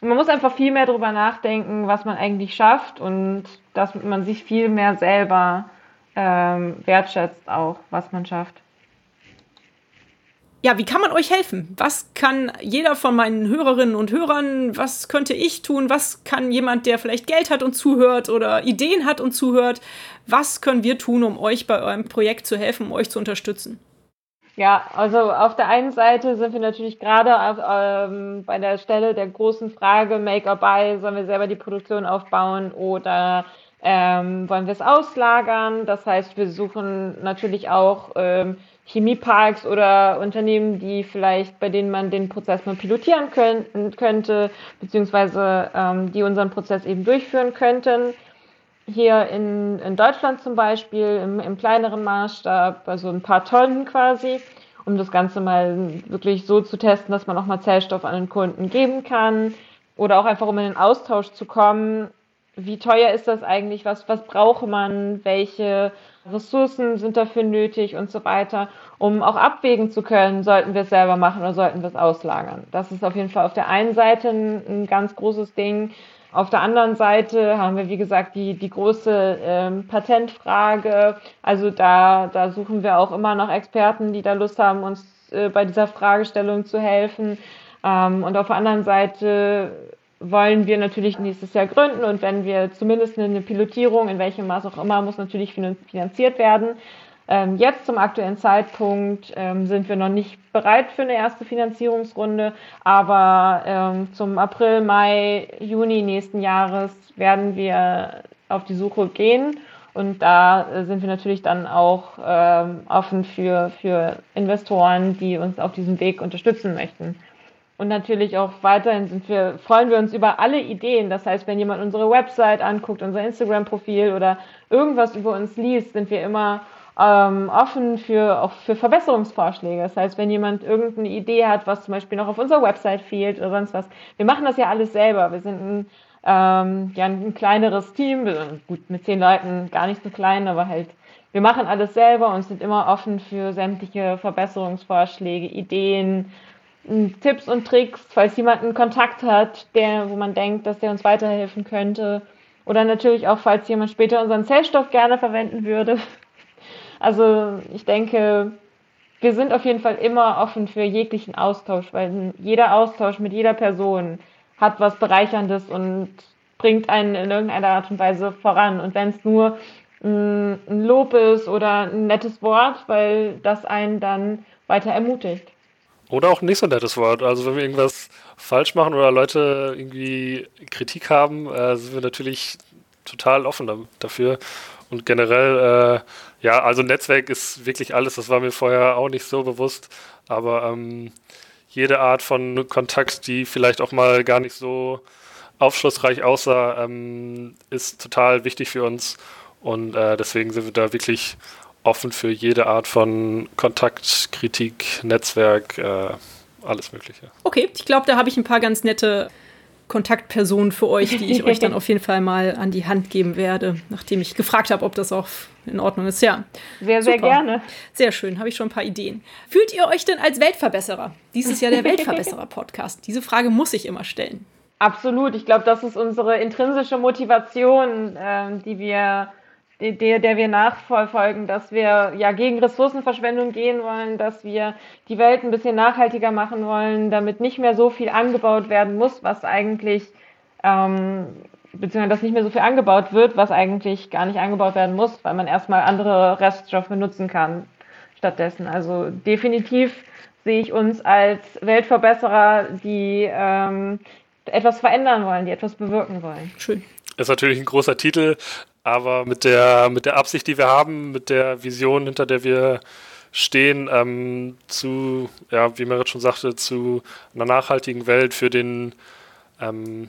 man muss einfach viel mehr darüber nachdenken, was man eigentlich schafft und dass man sich viel mehr selber ähm, wertschätzt auch, was man schafft. Ja, wie kann man euch helfen? Was kann jeder von meinen Hörerinnen und Hörern, was könnte ich tun? Was kann jemand, der vielleicht Geld hat und zuhört oder Ideen hat und zuhört? Was können wir tun, um euch bei eurem Projekt zu helfen, um euch zu unterstützen? Ja, also auf der einen Seite sind wir natürlich gerade auf, ähm, bei der Stelle der großen Frage Make or Buy, sollen wir selber die Produktion aufbauen oder ähm, wollen wir es auslagern? Das heißt, wir suchen natürlich auch ähm, Chemieparks oder Unternehmen, die vielleicht, bei denen man den Prozess mal pilotieren können, könnte, beziehungsweise ähm, die unseren Prozess eben durchführen könnten hier in, in Deutschland zum Beispiel im, im kleineren Maßstab, also ein paar Tonnen quasi, um das Ganze mal wirklich so zu testen, dass man auch mal Zellstoff an den Kunden geben kann oder auch einfach um in den Austausch zu kommen. Wie teuer ist das eigentlich? Was, was braucht man? Welche Ressourcen sind dafür nötig und so weiter, um auch abwägen zu können, sollten wir es selber machen oder sollten wir es auslagern. Das ist auf jeden Fall auf der einen Seite ein, ein ganz großes Ding. Auf der anderen Seite haben wir, wie gesagt, die, die große ähm, Patentfrage. Also da, da suchen wir auch immer noch Experten, die da Lust haben, uns äh, bei dieser Fragestellung zu helfen. Ähm, und auf der anderen Seite wollen wir natürlich nächstes Jahr gründen und wenn wir zumindest eine Pilotierung, in welchem Maß auch immer, muss natürlich finanziert werden. Ähm, jetzt zum aktuellen Zeitpunkt ähm, sind wir noch nicht bereit für eine erste Finanzierungsrunde, aber ähm, zum April, Mai, Juni nächsten Jahres werden wir auf die Suche gehen. Und da äh, sind wir natürlich dann auch offen für, für Investoren, die uns auf diesem Weg unterstützen möchten. Und natürlich auch weiterhin sind wir, freuen wir uns über alle Ideen. Das heißt, wenn jemand unsere Website anguckt, unser Instagram-Profil oder irgendwas über uns liest, sind wir immer ähm, offen für, auch für Verbesserungsvorschläge. Das heißt, wenn jemand irgendeine Idee hat, was zum Beispiel noch auf unserer Website fehlt oder sonst was, wir machen das ja alles selber. Wir sind ein, ähm, ja, ein kleineres Team, gut, mit zehn Leuten gar nicht so klein, aber halt, wir machen alles selber und sind immer offen für sämtliche Verbesserungsvorschläge, Ideen, Tipps und Tricks, falls jemand einen Kontakt hat, der, wo man denkt, dass der uns weiterhelfen könnte. Oder natürlich auch, falls jemand später unseren Zellstoff gerne verwenden würde. Also ich denke, wir sind auf jeden Fall immer offen für jeglichen Austausch, weil jeder Austausch mit jeder Person hat was Bereicherndes und bringt einen in irgendeiner Art und Weise voran. Und wenn es nur ein Lob ist oder ein nettes Wort, weil das einen dann weiter ermutigt. Oder auch ein nicht so nettes Wort. Also wenn wir irgendwas falsch machen oder Leute irgendwie Kritik haben, äh, sind wir natürlich total offen dafür. Und generell, äh, ja, also Netzwerk ist wirklich alles, das war mir vorher auch nicht so bewusst, aber ähm, jede Art von Kontakt, die vielleicht auch mal gar nicht so aufschlussreich aussah, ähm, ist total wichtig für uns und äh, deswegen sind wir da wirklich offen für jede Art von Kontakt, Kritik, Netzwerk, äh, alles Mögliche. Okay, ich glaube, da habe ich ein paar ganz nette Kontaktperson für euch, die ich euch dann auf jeden Fall mal an die Hand geben werde, nachdem ich gefragt habe, ob das auch in Ordnung ist. Ja. Sehr, sehr Super. gerne. Sehr schön, habe ich schon ein paar Ideen. Fühlt ihr euch denn als Weltverbesserer? Dies ist ja der Weltverbesserer-Podcast. Diese Frage muss ich immer stellen. Absolut. Ich glaube, das ist unsere intrinsische Motivation, äh, die wir der, der wir nachfolgen, dass wir ja gegen Ressourcenverschwendung gehen wollen, dass wir die Welt ein bisschen nachhaltiger machen wollen, damit nicht mehr so viel angebaut werden muss, was eigentlich, ähm, beziehungsweise dass nicht mehr so viel angebaut wird, was eigentlich gar nicht angebaut werden muss, weil man erstmal andere Reststoffe nutzen kann stattdessen. Also definitiv sehe ich uns als Weltverbesserer, die ähm, etwas verändern wollen, die etwas bewirken wollen. Schön. Das ist natürlich ein großer Titel, aber mit der, mit der Absicht, die wir haben, mit der Vision, hinter der wir stehen, ähm, zu, ja, wie Merit schon sagte, zu einer nachhaltigen Welt für den ähm,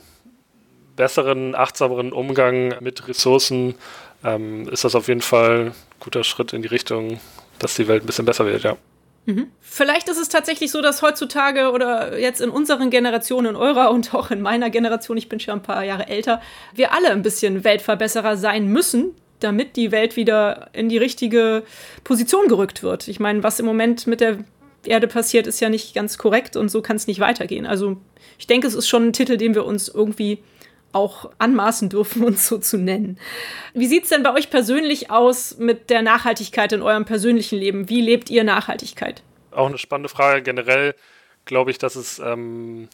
besseren, achtsameren Umgang mit Ressourcen, ähm, ist das auf jeden Fall ein guter Schritt in die Richtung, dass die Welt ein bisschen besser wird, ja. Mhm. Vielleicht ist es tatsächlich so, dass heutzutage oder jetzt in unseren Generationen, in eurer und auch in meiner Generation, ich bin schon ein paar Jahre älter, wir alle ein bisschen Weltverbesserer sein müssen, damit die Welt wieder in die richtige Position gerückt wird. Ich meine, was im Moment mit der Erde passiert, ist ja nicht ganz korrekt und so kann es nicht weitergehen. Also ich denke, es ist schon ein Titel, den wir uns irgendwie auch anmaßen dürfen, uns so zu nennen. Wie sieht es denn bei euch persönlich aus mit der Nachhaltigkeit in eurem persönlichen Leben? Wie lebt ihr Nachhaltigkeit? Auch eine spannende Frage. Generell glaube ich, dass es ähm,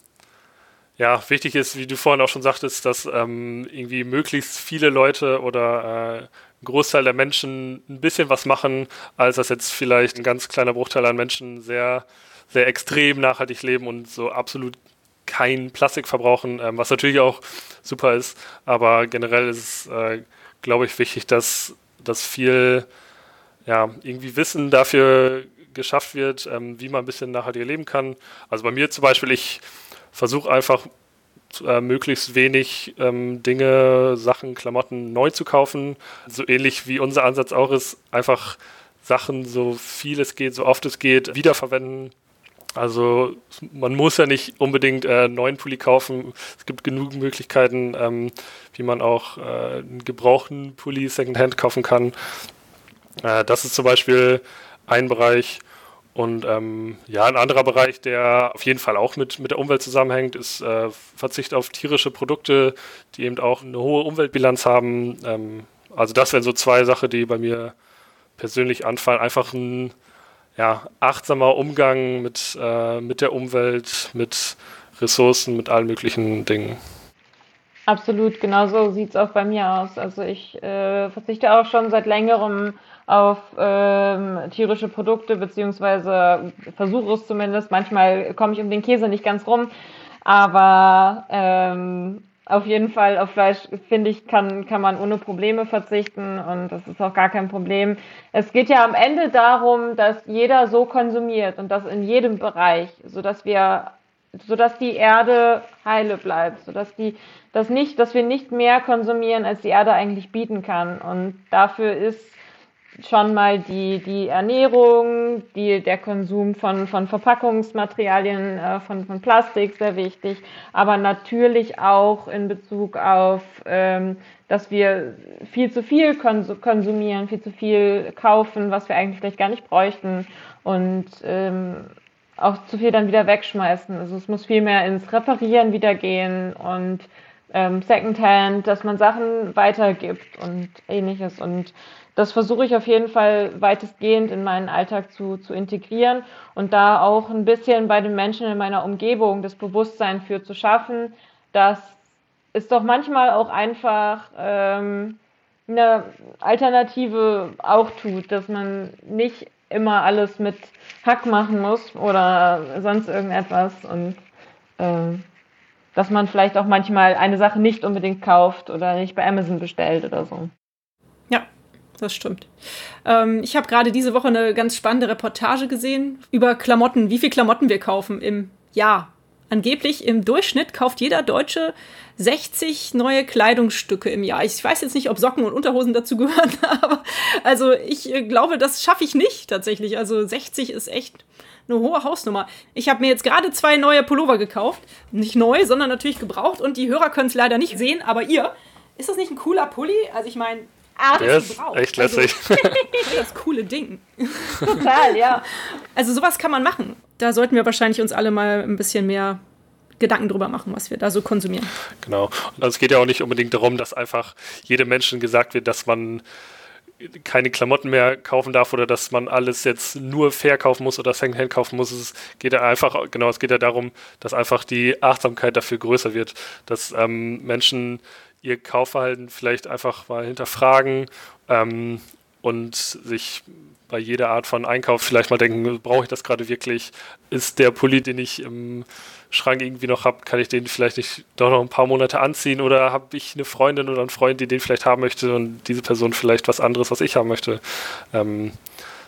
ja, wichtig ist, wie du vorhin auch schon sagtest, dass ähm, irgendwie möglichst viele Leute oder äh, ein Großteil der Menschen ein bisschen was machen, als dass jetzt vielleicht ein ganz kleiner Bruchteil an Menschen sehr, sehr extrem nachhaltig leben und so absolut kein Plastik verbrauchen, ähm, was natürlich auch super ist. Aber generell ist es, äh, glaube ich, wichtig, dass, dass viel ja, irgendwie Wissen dafür geschafft wird, ähm, wie man ein bisschen nachhaltiger leben kann. Also bei mir zum Beispiel, ich versuche einfach äh, möglichst wenig ähm, Dinge, Sachen, Klamotten neu zu kaufen. So ähnlich wie unser Ansatz auch ist, einfach Sachen so viel es geht, so oft es geht, wiederverwenden also man muss ja nicht unbedingt äh, neuen Pulli kaufen. Es gibt genug Möglichkeiten, ähm, wie man auch äh, einen gebrauchten Pulli Secondhand kaufen kann. Äh, das ist zum Beispiel ein Bereich. Und ähm, ja, ein anderer Bereich, der auf jeden Fall auch mit, mit der Umwelt zusammenhängt, ist äh, Verzicht auf tierische Produkte, die eben auch eine hohe Umweltbilanz haben. Ähm, also das wären so zwei Sachen, die bei mir persönlich anfallen. Einfach ein ja, achtsamer Umgang mit, äh, mit der Umwelt, mit Ressourcen, mit allen möglichen Dingen. Absolut, genau so sieht es auch bei mir aus. Also ich äh, verzichte auch schon seit längerem auf ähm, tierische Produkte, beziehungsweise versuche es zumindest. Manchmal komme ich um den Käse nicht ganz rum, aber ähm, auf jeden Fall auf Fleisch, finde ich, kann, kann man ohne Probleme verzichten und das ist auch gar kein Problem. Es geht ja am Ende darum, dass jeder so konsumiert und das in jedem Bereich, sodass wir, sodass die Erde heile bleibt, sodass die, dass nicht, dass wir nicht mehr konsumieren, als die Erde eigentlich bieten kann. Und dafür ist schon mal die, die Ernährung, die, der Konsum von, von Verpackungsmaterialien, äh, von, von Plastik sehr wichtig, aber natürlich auch in Bezug auf, ähm, dass wir viel zu viel konsumieren, viel zu viel kaufen, was wir eigentlich vielleicht gar nicht bräuchten und ähm, auch zu viel dann wieder wegschmeißen. Also es muss viel mehr ins Reparieren wieder gehen und ähm, Secondhand, dass man Sachen weitergibt und ähnliches und das versuche ich auf jeden Fall weitestgehend in meinen Alltag zu, zu integrieren und da auch ein bisschen bei den Menschen in meiner Umgebung das Bewusstsein für zu schaffen, dass es doch manchmal auch einfach ähm, eine Alternative auch tut, dass man nicht immer alles mit Hack machen muss oder sonst irgendetwas und äh, dass man vielleicht auch manchmal eine Sache nicht unbedingt kauft oder nicht bei Amazon bestellt oder so. Das stimmt. Ähm, ich habe gerade diese Woche eine ganz spannende Reportage gesehen über Klamotten, wie viel Klamotten wir kaufen im Jahr. angeblich im Durchschnitt kauft jeder Deutsche 60 neue Kleidungsstücke im Jahr. Ich weiß jetzt nicht, ob Socken und Unterhosen dazu gehören, aber also ich äh, glaube, das schaffe ich nicht tatsächlich. Also 60 ist echt eine hohe Hausnummer. Ich habe mir jetzt gerade zwei neue Pullover gekauft. Nicht neu, sondern natürlich gebraucht. Und die Hörer können es leider nicht sehen, aber ihr, ist das nicht ein cooler Pulli? Also ich meine, Ah, Der ist echt lässig. Also, das coole Ding. Total, ja. Also sowas kann man machen. Da sollten wir wahrscheinlich uns alle mal ein bisschen mehr Gedanken drüber machen, was wir da so konsumieren. Genau. Und also es geht ja auch nicht unbedingt darum, dass einfach jedem Menschen gesagt wird, dass man keine Klamotten mehr kaufen darf oder dass man alles jetzt nur fair kaufen muss oder Secondhand kaufen muss. Es geht ja einfach, genau, es geht ja darum, dass einfach die Achtsamkeit dafür größer wird, dass ähm, Menschen ihr Kaufverhalten vielleicht einfach mal hinterfragen ähm, und sich bei jeder Art von Einkauf vielleicht mal denken, brauche ich das gerade wirklich? Ist der Pulli, den ich im Schrank irgendwie noch habe, kann ich den vielleicht nicht doch noch ein paar Monate anziehen oder habe ich eine Freundin oder einen Freund, die den vielleicht haben möchte und diese Person vielleicht was anderes, was ich haben möchte. Ähm,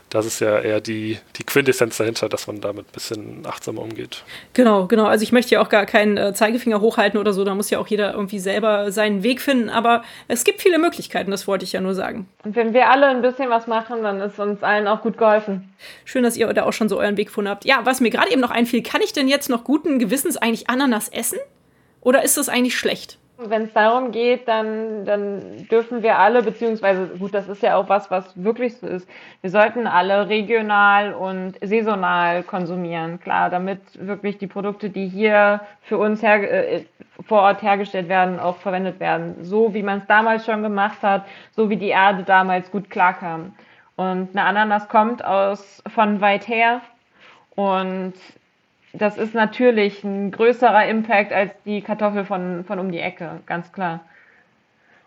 das ist ja eher die, die Quintessenz dahinter, dass man damit ein bisschen achtsamer umgeht. Genau, genau. Also ich möchte ja auch gar keinen äh, Zeigefinger hochhalten oder so, da muss ja auch jeder irgendwie selber seinen Weg finden, aber es gibt viele Möglichkeiten, das wollte ich ja nur sagen. Und wenn wir alle ein bisschen was machen, dann ist uns allen auch gut geholfen. Schön, dass ihr da auch schon so euren Weg gefunden habt. Ja, was mir gerade eben noch einfiel, kann ich denn jetzt noch guten Gewissens eigentlich Ananas essen? Oder ist das eigentlich schlecht? Wenn es darum geht, dann, dann dürfen wir alle, beziehungsweise gut, das ist ja auch was, was wirklich so ist. Wir sollten alle regional und saisonal konsumieren, klar, damit wirklich die Produkte, die hier für uns her, äh, vor Ort hergestellt werden, auch verwendet werden. So wie man es damals schon gemacht hat, so wie die Erde damals gut klarkam. Und eine Ananas kommt aus von weit her und das ist natürlich ein größerer Impact als die Kartoffel von, von um die Ecke, ganz klar.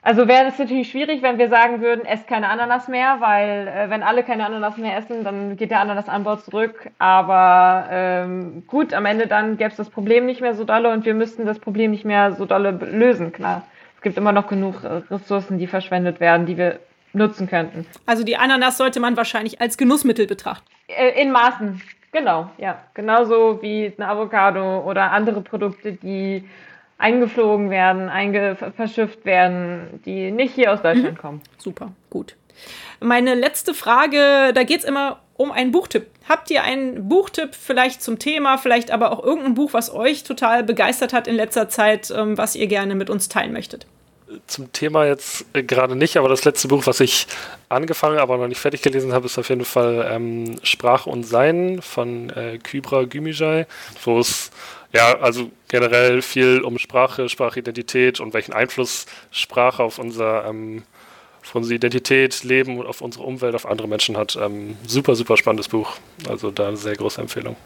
Also wäre es natürlich schwierig, wenn wir sagen würden, esst keine Ananas mehr, weil äh, wenn alle keine Ananas mehr essen, dann geht der Ananasanbau zurück. Aber ähm, gut, am Ende dann gäbe es das Problem nicht mehr so dolle und wir müssten das Problem nicht mehr so dolle lösen, klar. Es gibt immer noch genug äh, Ressourcen, die verschwendet werden, die wir nutzen könnten. Also die Ananas sollte man wahrscheinlich als Genussmittel betrachten. Äh, in Maßen, Genau, ja. Genauso wie eine Avocado oder andere Produkte, die eingeflogen werden, einge verschifft werden, die nicht hier aus Deutschland mhm. kommen. Super, gut. Meine letzte Frage, da geht es immer um einen Buchtipp. Habt ihr einen Buchtipp vielleicht zum Thema, vielleicht aber auch irgendein Buch, was euch total begeistert hat in letzter Zeit, ähm, was ihr gerne mit uns teilen möchtet? Zum Thema jetzt äh, gerade nicht, aber das letzte Buch, was ich angefangen, aber noch nicht fertig gelesen habe, ist auf jeden Fall ähm, Sprache und Sein von äh, Kybra Gümüşay, wo es ja, also generell viel um Sprache, Sprachidentität und welchen Einfluss Sprache auf unser ähm, auf unsere Identität, Leben und auf unsere Umwelt, auf andere Menschen hat. Ähm, super, super spannendes Buch. Also da eine sehr große Empfehlung.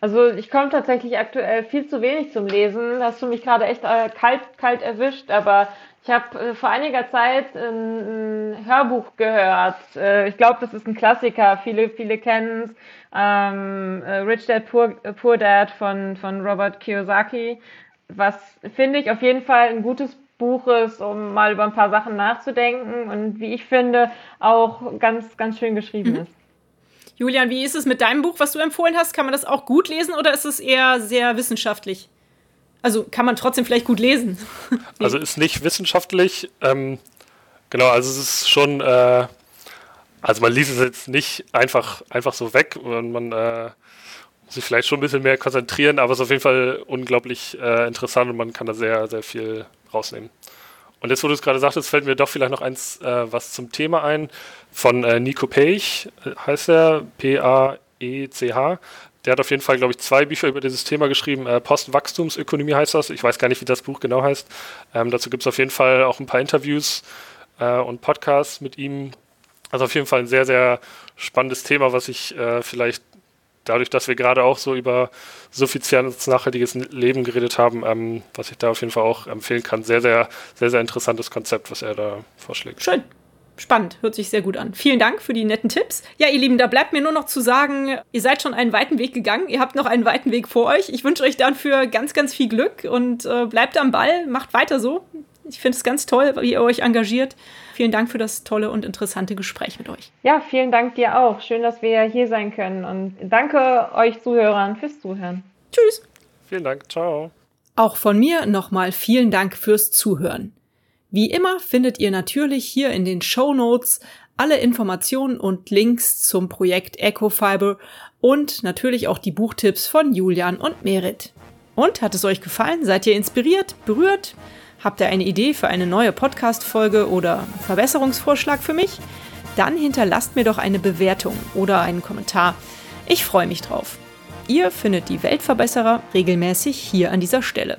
Also ich komme tatsächlich aktuell viel zu wenig zum Lesen. Hast du mich gerade echt äh, kalt, kalt erwischt, aber ich habe äh, vor einiger Zeit ein, ein Hörbuch gehört. Äh, ich glaube, das ist ein Klassiker. Viele, viele kennen es. Ähm, äh, Rich Dad Poor, Poor Dad von, von Robert Kiyosaki. Was finde ich auf jeden Fall ein gutes Buch ist, um mal über ein paar Sachen nachzudenken und wie ich finde, auch ganz, ganz schön geschrieben mhm. ist. Julian, wie ist es mit deinem Buch, was du empfohlen hast? Kann man das auch gut lesen oder ist es eher sehr wissenschaftlich? Also kann man trotzdem vielleicht gut lesen. Also ist nicht wissenschaftlich. Ähm, genau, also es ist schon, äh, also man liest es jetzt nicht einfach, einfach so weg und man äh, muss sich vielleicht schon ein bisschen mehr konzentrieren, aber es ist auf jeden Fall unglaublich äh, interessant und man kann da sehr, sehr viel rausnehmen. Und jetzt, wo du es gerade sagtest, fällt mir doch vielleicht noch eins äh, was zum Thema ein. Von äh, Nico Peich äh, heißt er, P-A-E-C-H. Der hat auf jeden Fall, glaube ich, zwei Bücher über dieses Thema geschrieben. Äh, Postwachstumsökonomie heißt das. Ich weiß gar nicht, wie das Buch genau heißt. Ähm, dazu gibt es auf jeden Fall auch ein paar Interviews äh, und Podcasts mit ihm. Also auf jeden Fall ein sehr, sehr spannendes Thema, was ich äh, vielleicht dadurch, dass wir gerade auch so über suffizientes, nachhaltiges Leben geredet haben, ähm, was ich da auf jeden Fall auch empfehlen kann. Sehr, sehr, sehr, sehr interessantes Konzept, was er da vorschlägt. Schön. Spannend, hört sich sehr gut an. Vielen Dank für die netten Tipps. Ja, ihr Lieben, da bleibt mir nur noch zu sagen, ihr seid schon einen weiten Weg gegangen, ihr habt noch einen weiten Weg vor euch. Ich wünsche euch dafür ganz, ganz viel Glück und äh, bleibt am Ball, macht weiter so. Ich finde es ganz toll, wie ihr euch engagiert. Vielen Dank für das tolle und interessante Gespräch mit euch. Ja, vielen Dank dir auch. Schön, dass wir hier sein können. Und danke euch Zuhörern fürs Zuhören. Tschüss. Vielen Dank. Ciao. Auch von mir nochmal vielen Dank fürs Zuhören. Wie immer findet ihr natürlich hier in den Show Notes alle Informationen und Links zum Projekt Ecofiber und natürlich auch die Buchtipps von Julian und Merit. Und hat es euch gefallen? Seid ihr inspiriert, berührt? Habt ihr eine Idee für eine neue Podcast-Folge oder Verbesserungsvorschlag für mich? Dann hinterlasst mir doch eine Bewertung oder einen Kommentar. Ich freue mich drauf. Ihr findet die Weltverbesserer regelmäßig hier an dieser Stelle.